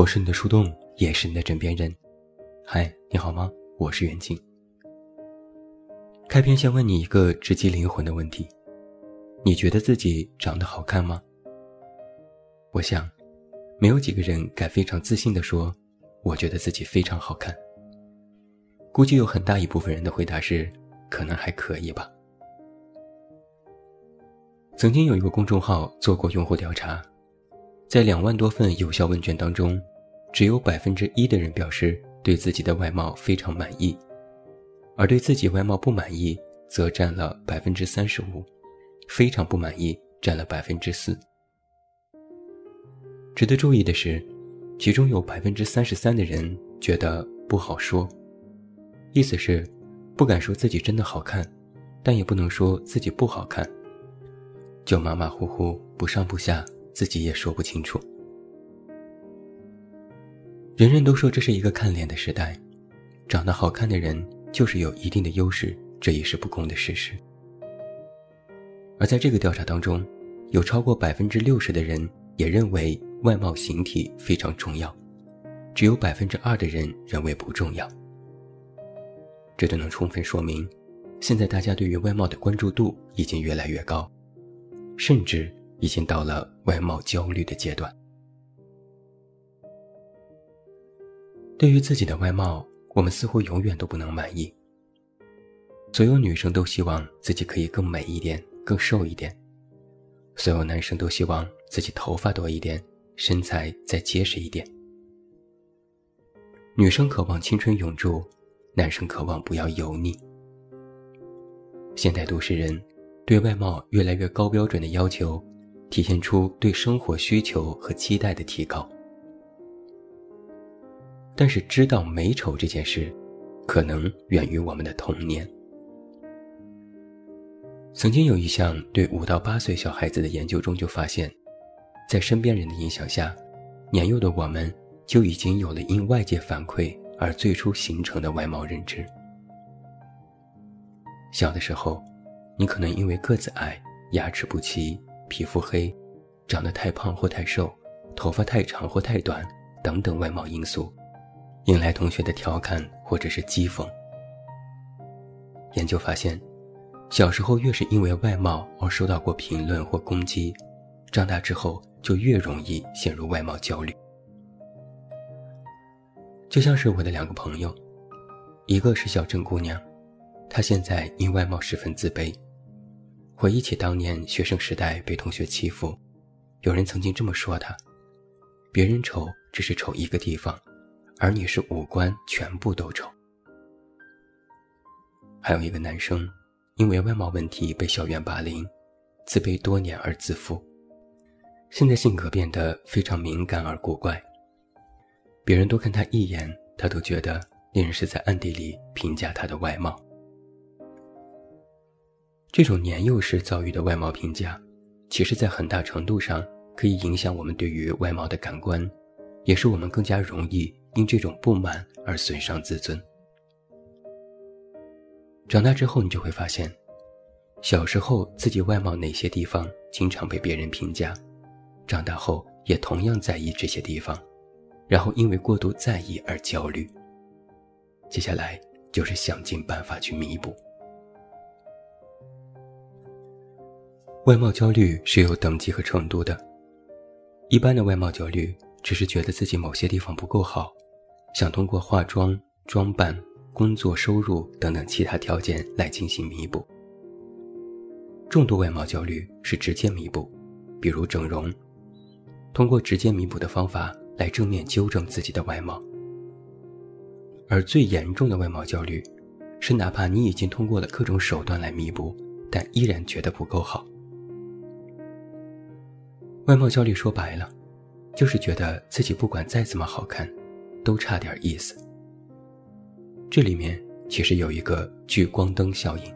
我是你的树洞，也是你的枕边人。嗨，你好吗？我是袁静。开篇先问你一个直击灵魂的问题：你觉得自己长得好看吗？我想，没有几个人敢非常自信地说：“我觉得自己非常好看。”估计有很大一部分人的回答是：“可能还可以吧。”曾经有一个公众号做过用户调查。在两万多份有效问卷当中，只有百分之一的人表示对自己的外貌非常满意，而对自己外貌不满意则占了百分之三十五，非常不满意占了百分之四。值得注意的是，其中有百分之三十三的人觉得不好说，意思是不敢说自己真的好看，但也不能说自己不好看，就马马虎虎，不上不下。自己也说不清楚。人人都说这是一个看脸的时代，长得好看的人就是有一定的优势，这也是不公的事实。而在这个调查当中，有超过百分之六十的人也认为外貌形体非常重要，只有百分之二的人认为不重要。这都能充分说明，现在大家对于外貌的关注度已经越来越高，甚至。已经到了外貌焦虑的阶段。对于自己的外貌，我们似乎永远都不能满意。所有女生都希望自己可以更美一点、更瘦一点；所有男生都希望自己头发多一点、身材再结实一点。女生渴望青春永驻，男生渴望不要油腻。现代都市人对外貌越来越高标准的要求。体现出对生活需求和期待的提高，但是知道美丑这件事，可能源于我们的童年。曾经有一项对五到八岁小孩子的研究中就发现，在身边人的影响下，年幼的我们就已经有了因外界反馈而最初形成的外貌认知。小的时候，你可能因为个子矮、牙齿不齐。皮肤黑，长得太胖或太瘦，头发太长或太短，等等外貌因素，引来同学的调侃或者是讥讽。研究发现，小时候越是因为外貌而受到过评论或攻击，长大之后就越容易陷入外貌焦虑。就像是我的两个朋友，一个是小镇姑娘，她现在因外貌十分自卑。回忆起当年学生时代被同学欺负，有人曾经这么说她：“别人丑只是丑一个地方，而你是五官全部都丑。”还有一个男生，因为外貌问题被校园霸凌，自卑多年而自负，现在性格变得非常敏感而古怪。别人多看他一眼，他都觉得那人是在暗地里评价他的外貌。这种年幼时遭遇的外貌评价，其实，在很大程度上可以影响我们对于外貌的感官，也是我们更加容易因这种不满而损伤自尊。长大之后，你就会发现，小时候自己外貌哪些地方经常被别人评价，长大后也同样在意这些地方，然后因为过度在意而焦虑。接下来就是想尽办法去弥补。外貌焦虑是有等级和程度的。一般的外貌焦虑只是觉得自己某些地方不够好，想通过化妆、装扮、工作、收入等等其他条件来进行弥补。重度外貌焦虑是直接弥补，比如整容，通过直接弥补的方法来正面纠正自己的外貌。而最严重的外貌焦虑，是哪怕你已经通过了各种手段来弥补，但依然觉得不够好。外貌焦虑说白了，就是觉得自己不管再怎么好看，都差点意思。这里面其实有一个聚光灯效应。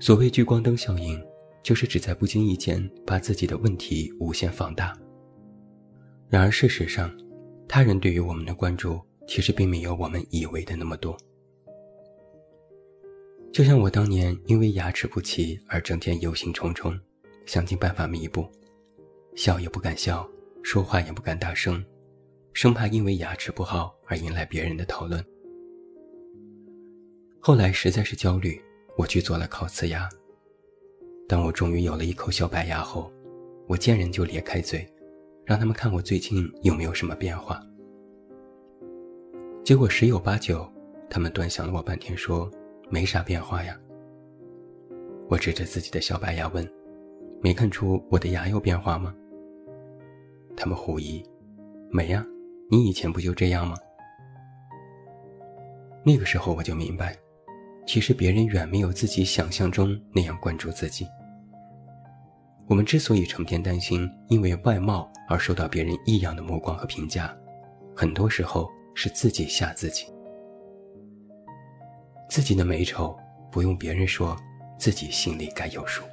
所谓聚光灯效应，就是指在不经意间把自己的问题无限放大。然而事实上，他人对于我们的关注其实并没有我们以为的那么多。就像我当年因为牙齿不齐而整天忧心忡忡。想尽办法弥补，笑也不敢笑，说话也不敢大声，生怕因为牙齿不好而引来别人的讨论。后来实在是焦虑，我去做了烤瓷牙。当我终于有了一口小白牙后，我见人就咧开嘴，让他们看我最近有没有什么变化。结果十有八九，他们端详了我半天，说没啥变化呀。我指着自己的小白牙问：“没看出我的牙有变化吗？”他们狐疑：“没呀，你以前不就这样吗？”那个时候我就明白。其实别人远没有自己想象中那样关注自己。我们之所以成天担心因为外貌而受到别人异样的目光和评价，很多时候是自己吓自己。自己的美丑不用别人说，自己心里该有数。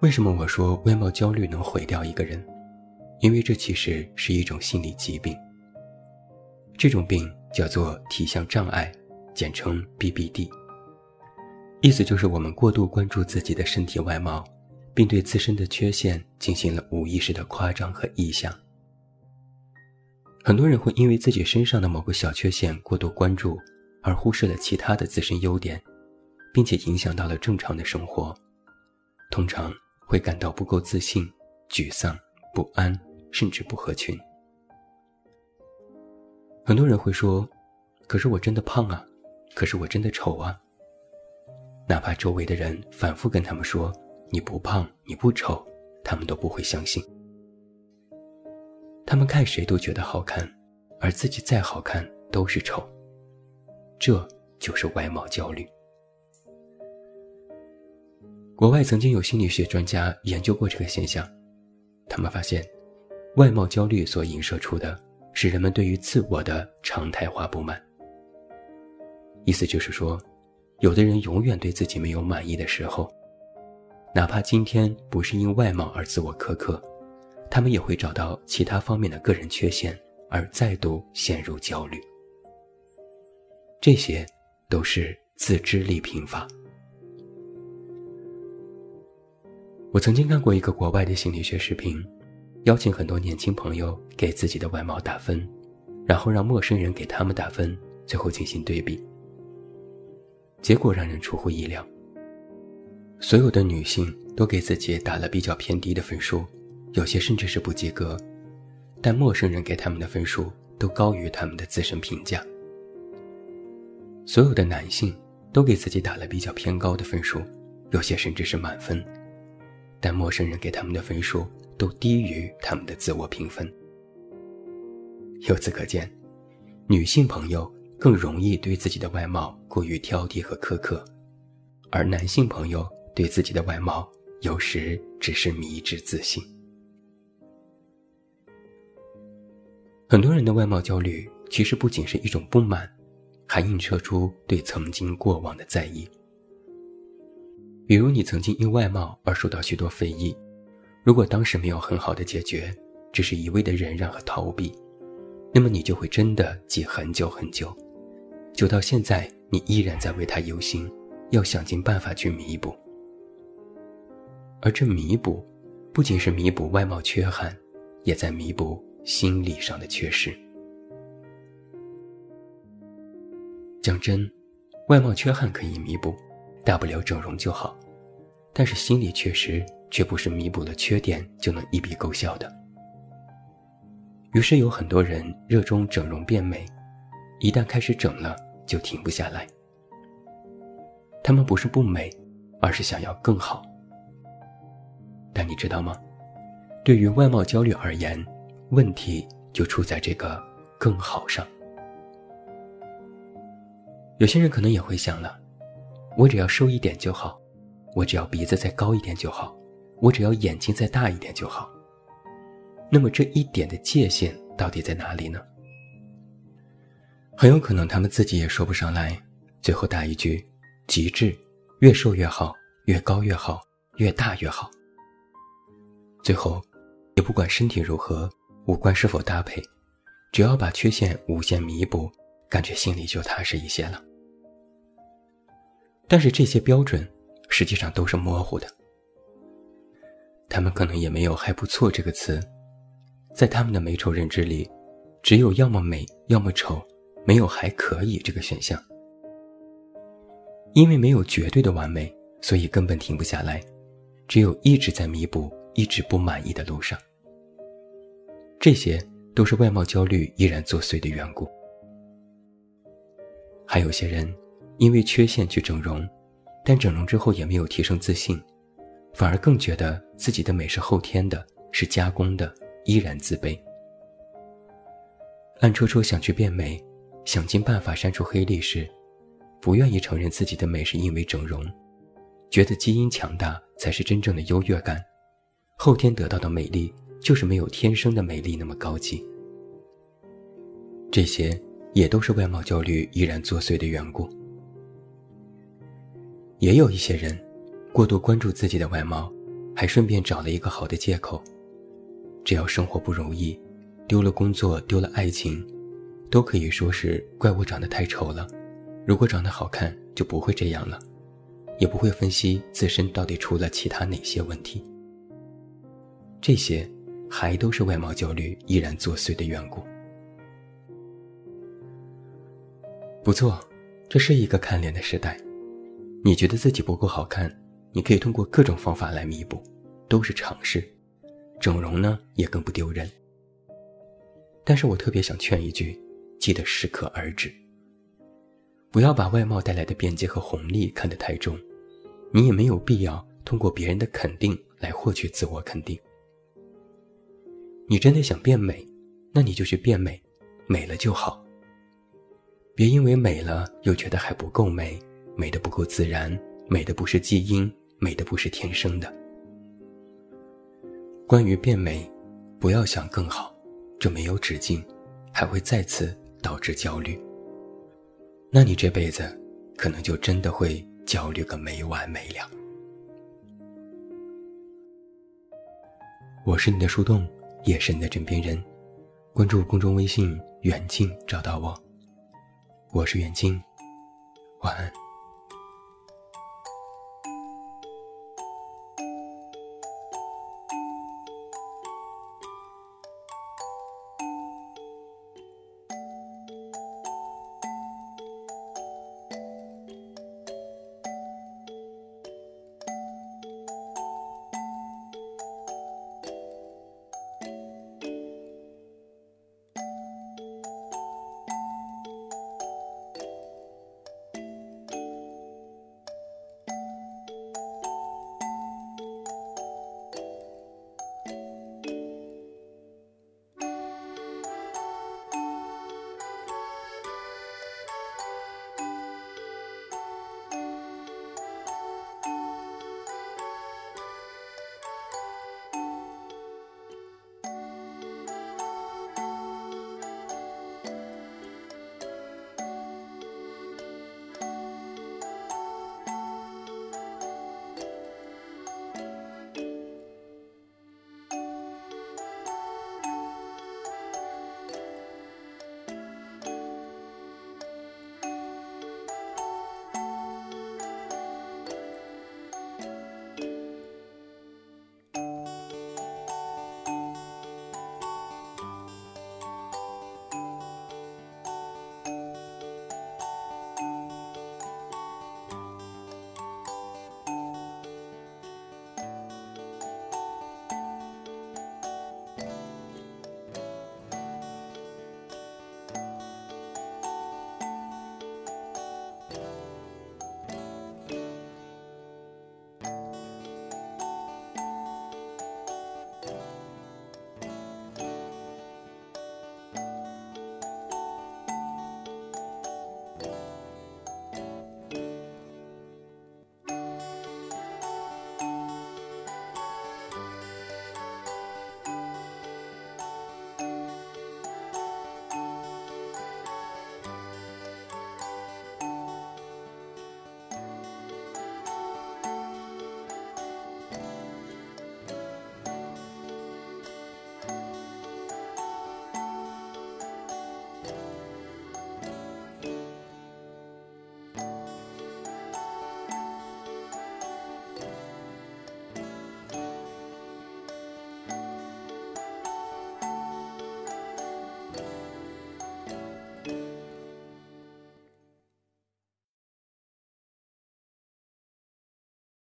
为什么我说外貌焦虑能毁掉一个人？因为这其实是一种心理疾病。这种病。叫做体相障碍，简称 BBD。意思就是我们过度关注自己的身体外貌，并对自身的缺陷进行了无意识的夸张和臆想。很多人会因为自己身上的某个小缺陷过度关注，而忽视了其他的自身优点，并且影响到了正常的生活。通常会感到不够自信、沮丧、不安，甚至不合群。很多人会说：“可是我真的胖啊，可是我真的丑啊。”哪怕周围的人反复跟他们说“你不胖，你不丑”，他们都不会相信。他们看谁都觉得好看，而自己再好看都是丑。这就是外貌焦虑。国外曾经有心理学专家研究过这个现象，他们发现，外貌焦虑所映射出的。是人们对于自我的常态化不满。意思就是说，有的人永远对自己没有满意的时候，哪怕今天不是因外貌而自我苛刻，他们也会找到其他方面的个人缺陷而再度陷入焦虑。这些都是自知力贫乏。我曾经看过一个国外的心理学视频。邀请很多年轻朋友给自己的外貌打分，然后让陌生人给他们打分，最后进行对比。结果让人出乎意料，所有的女性都给自己打了比较偏低的分数，有些甚至是不及格，但陌生人给他们的分数都高于他们的自身评价。所有的男性都给自己打了比较偏高的分数，有些甚至是满分，但陌生人给他们的分数。都低于他们的自我评分。由此可见，女性朋友更容易对自己的外貌过于挑剔和苛刻，而男性朋友对自己的外貌有时只是迷之自信。很多人的外貌焦虑其实不仅是一种不满，还映射出对曾经过往的在意。比如，你曾经因外貌而受到许多非议。如果当时没有很好的解决，只是一味的忍让和逃避，那么你就会真的记很久很久，久到现在你依然在为他忧心，要想尽办法去弥补。而这弥补，不仅是弥补外貌缺憾，也在弥补心理上的缺失。讲真，外貌缺憾可以弥补，大不了整容就好，但是心理缺失。却不是弥补了缺点就能一笔勾销的。于是有很多人热衷整容变美，一旦开始整了就停不下来。他们不是不美，而是想要更好。但你知道吗？对于外貌焦虑而言，问题就出在这个“更好”上。有些人可能也会想了：我只要瘦一点就好，我只要鼻子再高一点就好。我只要眼睛再大一点就好。那么这一点的界限到底在哪里呢？很有可能他们自己也说不上来。最后打一句：极致，越瘦越好，越高越好，越大越好。最后，也不管身体如何，五官是否搭配，只要把缺陷无限弥补，感觉心里就踏实一些了。但是这些标准，实际上都是模糊的。他们可能也没有“还不错”这个词，在他们的美丑认知里，只有要么美，要么丑，没有“还可以”这个选项。因为没有绝对的完美，所以根本停不下来，只有一直在弥补、一直不满意的路上。这些都是外貌焦虑依然作祟的缘故。还有些人，因为缺陷去整容，但整容之后也没有提升自信。反而更觉得自己的美是后天的，是加工的，依然自卑。暗戳戳想去变美，想尽办法删除黑历史，不愿意承认自己的美是因为整容，觉得基因强大才是真正的优越感，后天得到的美丽就是没有天生的美丽那么高级。这些也都是外貌焦虑依然作祟的缘故。也有一些人。过度关注自己的外貌，还顺便找了一个好的借口。只要生活不容易，丢了工作，丢了爱情，都可以说是怪我长得太丑了。如果长得好看，就不会这样了，也不会分析自身到底出了其他哪些问题。这些，还都是外貌焦虑依然作祟的缘故。不错，这是一个看脸的时代。你觉得自己不够好看？你可以通过各种方法来弥补，都是尝试。整容呢，也更不丢人。但是我特别想劝一句，记得适可而止。不要把外貌带来的便捷和红利看得太重，你也没有必要通过别人的肯定来获取自我肯定。你真的想变美，那你就去变美，美了就好。别因为美了又觉得还不够美，美的不够自然，美的不是基因。美的不是天生的。关于变美，不要想更好，这没有止境，还会再次导致焦虑。那你这辈子可能就真的会焦虑个没完没了。我是你的树洞，也是你的枕边人。关注公众微信“远近”，找到我。我是远近，晚安。